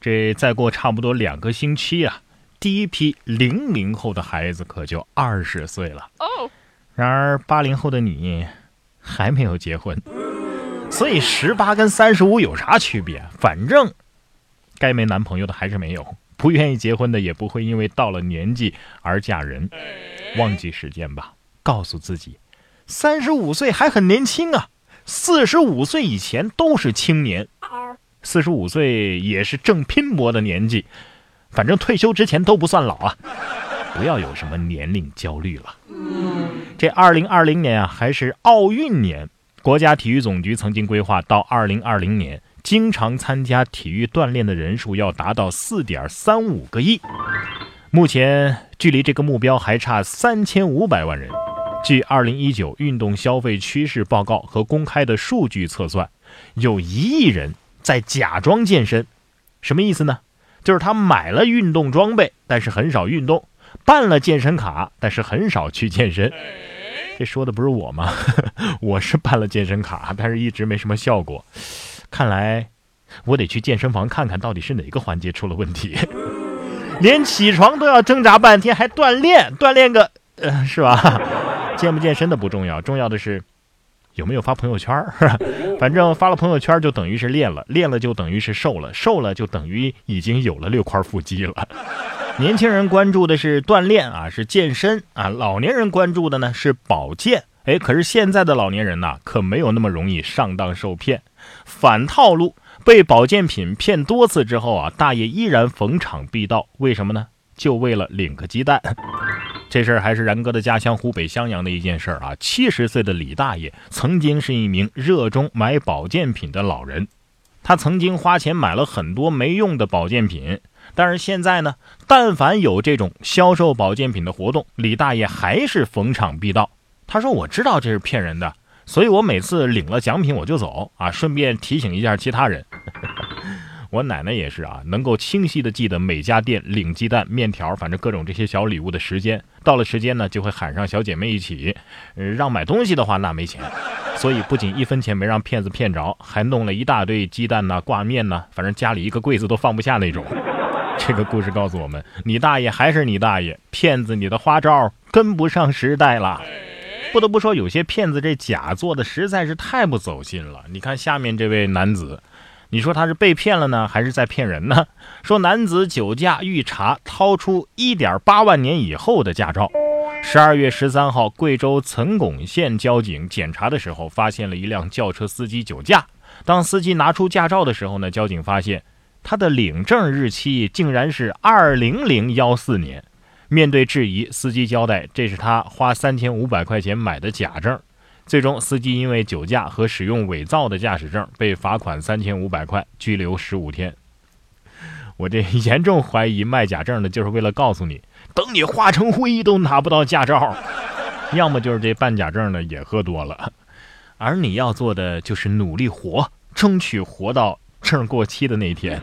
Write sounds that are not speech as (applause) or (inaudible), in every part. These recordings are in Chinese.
这再过差不多两个星期啊，第一批零零后的孩子可就二十岁了。哦，然而八零后的你还没有结婚，所以十八跟三十五有啥区别？反正该没男朋友的还是没有，不愿意结婚的也不会因为到了年纪而嫁人。忘记时间吧，告诉自己，三十五岁还很年轻啊，四十五岁以前都是青年。四十五岁也是正拼搏的年纪，反正退休之前都不算老啊！不要有什么年龄焦虑了。这二零二零年啊，还是奥运年，国家体育总局曾经规划到二零二零年，经常参加体育锻炼的人数要达到四点三五个亿。目前距离这个目标还差三千五百万人。据二零一九运动消费趋势报告和公开的数据测算，有一亿人。在假装健身，什么意思呢？就是他买了运动装备，但是很少运动；办了健身卡，但是很少去健身。这说的不是我吗？(laughs) 我是办了健身卡，但是一直没什么效果。看来我得去健身房看看到底是哪个环节出了问题。(laughs) 连起床都要挣扎半天，还锻炼？锻炼个呃，是吧？(laughs) 健不健身的不重要，重要的是。有没有发朋友圈？反正发了朋友圈就等于是练了，练了就等于是瘦了，瘦了就等于已经有了六块腹肌了。(laughs) 年轻人关注的是锻炼啊，是健身啊；老年人关注的呢是保健。哎，可是现在的老年人呐，可没有那么容易上当受骗，反套路，被保健品骗多次之后啊，大爷依然逢场必到。为什么呢？就为了领个鸡蛋。这事儿还是然哥的家乡湖北襄阳的一件事儿啊。七十岁的李大爷曾经是一名热衷买保健品的老人，他曾经花钱买了很多没用的保健品，但是现在呢，但凡有这种销售保健品的活动，李大爷还是逢场必到。他说：“我知道这是骗人的，所以我每次领了奖品我就走啊，顺便提醒一下其他人。”我奶奶也是啊，能够清晰的记得每家店领鸡蛋、面条，反正各种这些小礼物的时间。到了时间呢，就会喊上小姐妹一起，呃，让买东西的话那没钱，所以不仅一分钱没让骗子骗着，还弄了一大堆鸡蛋呐、挂面呐，反正家里一个柜子都放不下那种。这个故事告诉我们，你大爷还是你大爷，骗子你的花招跟不上时代了。不得不说，有些骗子这假做的实在是太不走心了。你看下面这位男子。你说他是被骗了呢，还是在骗人呢？(laughs) 说男子酒驾遇查，掏出一点八万年以后的驾照。十二月十三号，贵州岑巩县交警检查的时候，发现了一辆轿车司机酒驾。当司机拿出驾照的时候呢，交警发现他的领证日期竟然是二零零幺四年。面对质疑，司机交代这是他花三千五百块钱买的假证。最终，司机因为酒驾和使用伪造的驾驶证被罚款三千五百块，拘留十五天。我这 (laughs) 严重怀疑卖假证的就是为了告诉你，等你化成灰都拿不到驾照。要么就是这办假证的也喝多了，而你要做的就是努力活，争取活到证过期的那一天。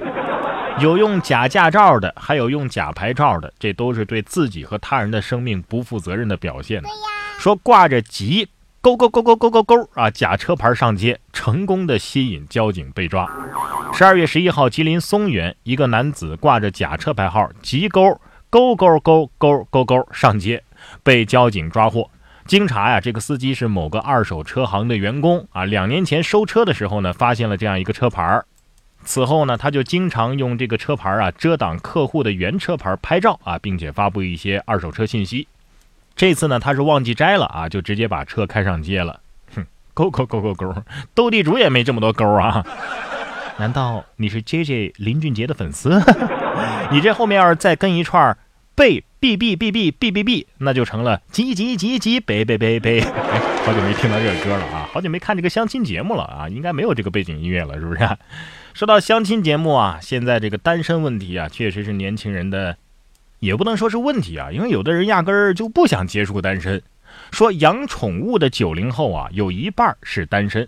有用假驾照的，还有用假牌照的，这都是对自己和他人的生命不负责任的表现。说挂着急。勾勾勾勾勾勾勾啊！假车牌上街，成功的吸引交警被抓。十二月十一号，吉林松原一个男子挂着假车牌号“吉勾勾勾勾勾勾勾”上街，被交警抓获。经查呀，这个司机是某个二手车行的员工啊。两年前收车的时候呢，发现了这样一个车牌此后呢，他就经常用这个车牌啊遮挡客户的原车牌拍照啊，并且发布一些二手车信息。这次呢，他是忘记摘了啊，就直接把车开上街了。哼，勾勾勾勾勾，斗地主也没这么多勾啊！(laughs) 难道你是 J J 林俊杰的粉丝？(laughs) 你这后面要是再跟一串背 B B B B B B B，那就成了急急急急背背背背。好久没听到这个歌了啊，好久没看这个相亲节目了啊，应该没有这个背景音乐了，是不是？说到相亲节目啊，现在这个单身问题啊，确实是年轻人的。也不能说是问题啊，因为有的人压根儿就不想结束单身。说养宠物的九零后啊，有一半是单身。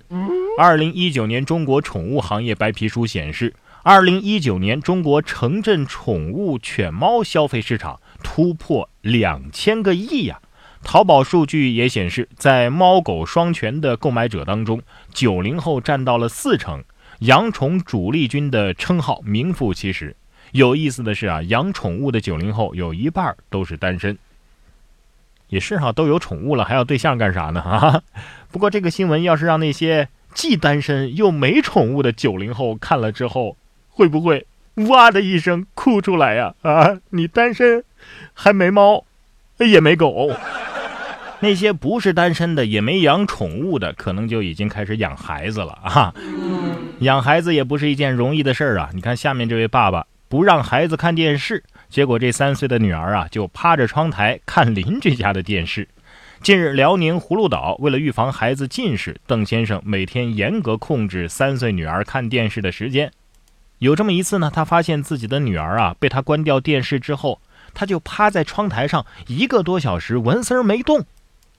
二零一九年中国宠物行业白皮书显示，二零一九年中国城镇宠物犬猫消费市场突破两千个亿呀。淘宝数据也显示，在猫狗双全的购买者当中，九零后占到了四成。养宠主力军的称号名副其实。有意思的是啊，养宠物的九零后有一半都是单身。也是哈，都有宠物了，还要对象干啥呢？啊！(laughs) 不过这个新闻要是让那些既单身又没宠物的九零后看了之后，会不会哇的一声哭出来呀？啊！你单身，还没猫，也没狗。(laughs) 那些不是单身的，也没养宠物的，可能就已经开始养孩子了啊！养孩子也不是一件容易的事儿啊！你看下面这位爸爸不让孩子看电视。结果这三岁的女儿啊，就趴着窗台看邻居家的电视。近日，辽宁葫芦岛为了预防孩子近视，邓先生每天严格控制三岁女儿看电视的时间。有这么一次呢，他发现自己的女儿啊，被他关掉电视之后，他就趴在窗台上一个多小时，纹丝儿没动。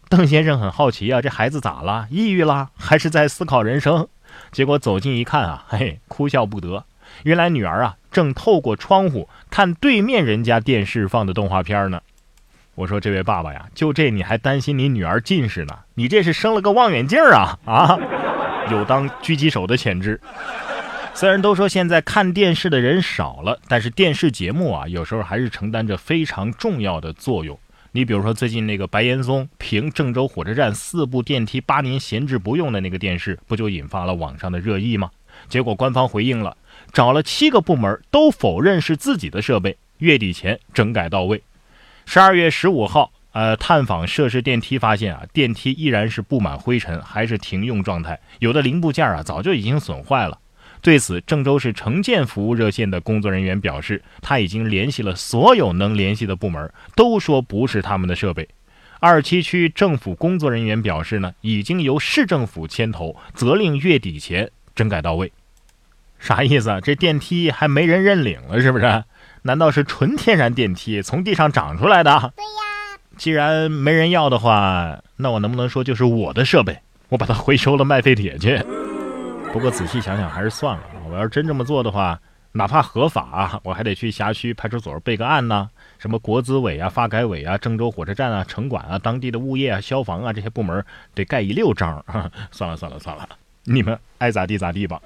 邓先生很好奇啊，这孩子咋了？抑郁了，还是在思考人生？结果走近一看啊，嘿，哭笑不得。原来女儿啊，正透过窗户看对面人家电视放的动画片呢。我说这位爸爸呀，就这你还担心你女儿近视呢？你这是生了个望远镜啊啊！(laughs) 有当狙击手的潜质。虽然都说现在看电视的人少了，但是电视节目啊，有时候还是承担着非常重要的作用。你比如说最近那个白岩松评郑州火车站四部电梯八年闲置不用的那个电视，不就引发了网上的热议吗？结果官方回应了。找了七个部门都否认是自己的设备，月底前整改到位。十二月十五号，呃，探访涉事电梯发现啊，电梯依然是布满灰尘，还是停用状态，有的零部件啊早就已经损坏了。对此，郑州市城建服务热线的工作人员表示，他已经联系了所有能联系的部门，都说不是他们的设备。二七区政府工作人员表示呢，已经由市政府牵头，责令月底前整改到位。啥意思？这电梯还没人认领了，是不是？难道是纯天然电梯从地上长出来的？对呀。既然没人要的话，那我能不能说就是我的设备？我把它回收了卖废铁去。不过仔细想想还是算了。我要是真这么做的话，哪怕合法，我还得去辖区派出所备个案呢。什么国资委啊、发改委啊、郑州火车站啊、城管啊、当地的物业啊、消防啊这些部门得盖一溜章。(laughs) 算了算了算了，你们爱咋地咋地吧。